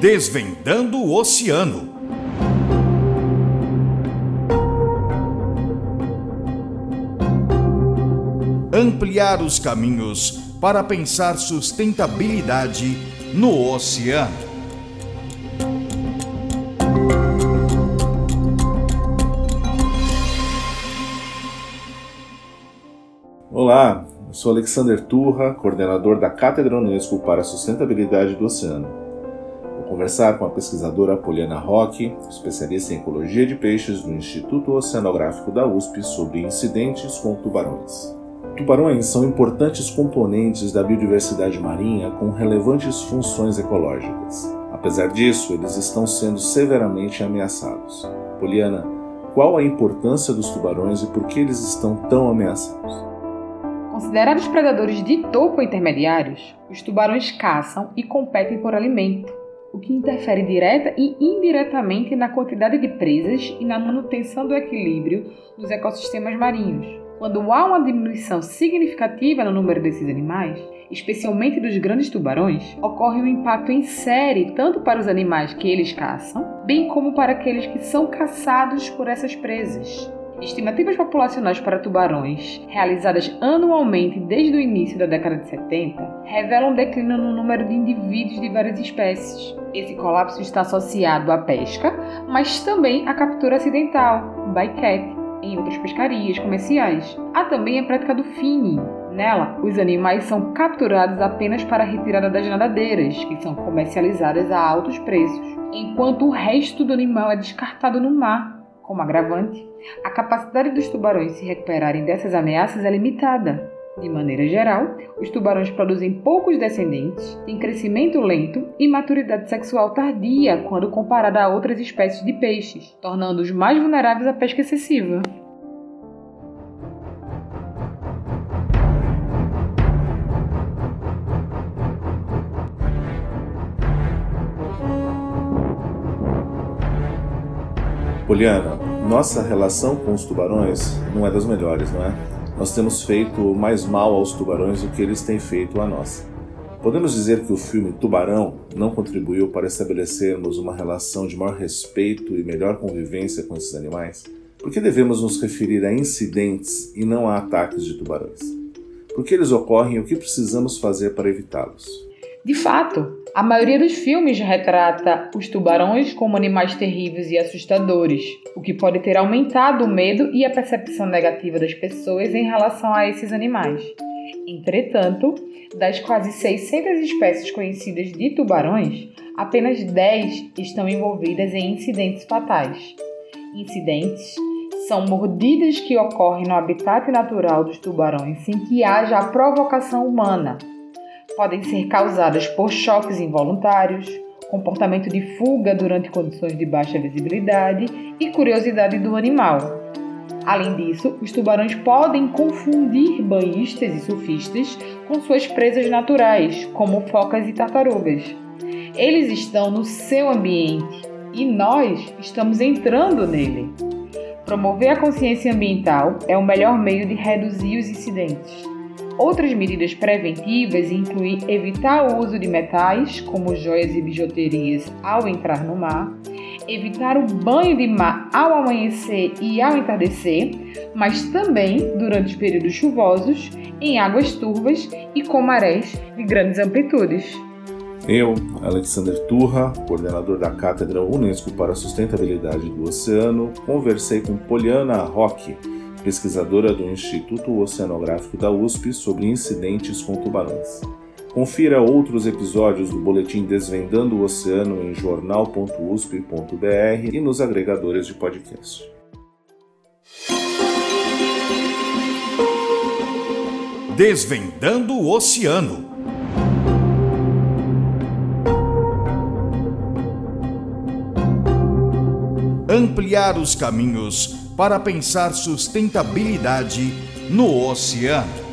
Desvendando o Oceano. Ampliar os caminhos para pensar sustentabilidade no oceano. Olá, eu sou Alexander Turra, coordenador da Cátedra Unesco para a Sustentabilidade do Oceano conversar com a pesquisadora Poliana Roque, especialista em ecologia de peixes do Instituto Oceanográfico da USP, sobre incidentes com tubarões. Tubarões são importantes componentes da biodiversidade marinha com relevantes funções ecológicas. Apesar disso, eles estão sendo severamente ameaçados. Poliana, qual a importância dos tubarões e por que eles estão tão ameaçados? Considerados predadores de topo intermediários, os tubarões caçam e competem por alimento, o que interfere direta e indiretamente na quantidade de presas e na manutenção do equilíbrio dos ecossistemas marinhos. Quando há uma diminuição significativa no número desses animais, especialmente dos grandes tubarões, ocorre um impacto em série tanto para os animais que eles caçam, bem como para aqueles que são caçados por essas presas. Estimativas populacionais para tubarões, realizadas anualmente desde o início da década de 70, revelam um declínio no número de indivíduos de várias espécies. Esse colapso está associado à pesca, mas também à captura acidental, bycatch, em outras pescarias comerciais. Há também a prática do finning. Nela, os animais são capturados apenas para a retirada das nadadeiras, que são comercializadas a altos preços, enquanto o resto do animal é descartado no mar como agravante, a capacidade dos tubarões se recuperarem dessas ameaças é limitada. De maneira geral, os tubarões produzem poucos descendentes, têm crescimento lento e maturidade sexual tardia quando comparada a outras espécies de peixes, tornando-os mais vulneráveis à pesca excessiva. Poliana, nossa relação com os tubarões não é das melhores, não é? Nós temos feito mais mal aos tubarões do que eles têm feito a nós. Podemos dizer que o filme Tubarão não contribuiu para estabelecermos uma relação de maior respeito e melhor convivência com esses animais? Por que devemos nos referir a incidentes e não a ataques de tubarões? Por que eles ocorrem e o que precisamos fazer para evitá-los? De fato, a maioria dos filmes retrata os tubarões como animais terríveis e assustadores, o que pode ter aumentado o medo e a percepção negativa das pessoas em relação a esses animais. Entretanto, das quase 600 espécies conhecidas de tubarões, apenas 10 estão envolvidas em incidentes fatais. Incidentes são mordidas que ocorrem no habitat natural dos tubarões sem que haja a provocação humana, podem ser causadas por choques involuntários, comportamento de fuga durante condições de baixa visibilidade e curiosidade do animal. Além disso, os tubarões podem confundir banhistas e surfistas com suas presas naturais, como focas e tartarugas. Eles estão no seu ambiente e nós estamos entrando nele. Promover a consciência ambiental é o melhor meio de reduzir os incidentes. Outras medidas preventivas incluem evitar o uso de metais, como joias e bijuterias, ao entrar no mar, evitar o banho de mar ao amanhecer e ao entardecer, mas também durante os períodos chuvosos, em águas turvas e com marés de grandes amplitudes. Eu, Alexander Turra, coordenador da Cátedra Unesco para a Sustentabilidade do Oceano, conversei com Poliana Roque, pesquisadora do Instituto Oceanográfico da USP sobre incidentes com tubarões. Confira outros episódios do boletim Desvendando o Oceano em jornal.usp.br e nos agregadores de podcast. Desvendando o Oceano. Ampliar os caminhos para pensar sustentabilidade no oceano.